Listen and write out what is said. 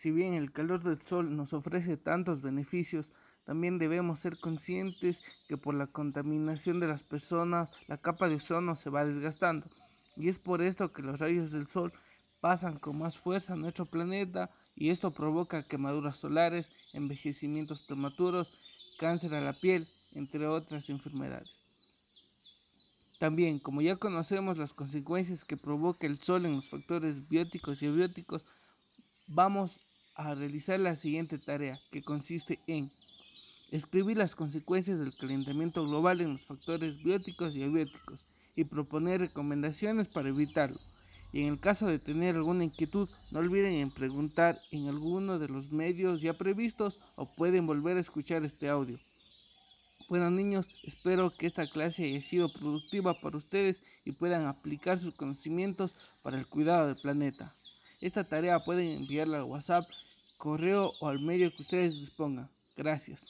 Si bien el calor del sol nos ofrece tantos beneficios, también debemos ser conscientes que por la contaminación de las personas la capa de ozono se va desgastando. Y es por esto que los rayos del sol pasan con más fuerza a nuestro planeta y esto provoca quemaduras solares, envejecimientos prematuros, cáncer a la piel, entre otras enfermedades. También, como ya conocemos las consecuencias que provoca el sol en los factores bióticos y abióticos, vamos a realizar la siguiente tarea, que consiste en escribir las consecuencias del calentamiento global en los factores bióticos y abióticos y proponer recomendaciones para evitarlo. Y en el caso de tener alguna inquietud, no olviden en preguntar en alguno de los medios ya previstos o pueden volver a escuchar este audio. Bueno niños, espero que esta clase haya sido productiva para ustedes y puedan aplicar sus conocimientos para el cuidado del planeta. Esta tarea pueden enviarla a WhatsApp, correo o al medio que ustedes dispongan. Gracias.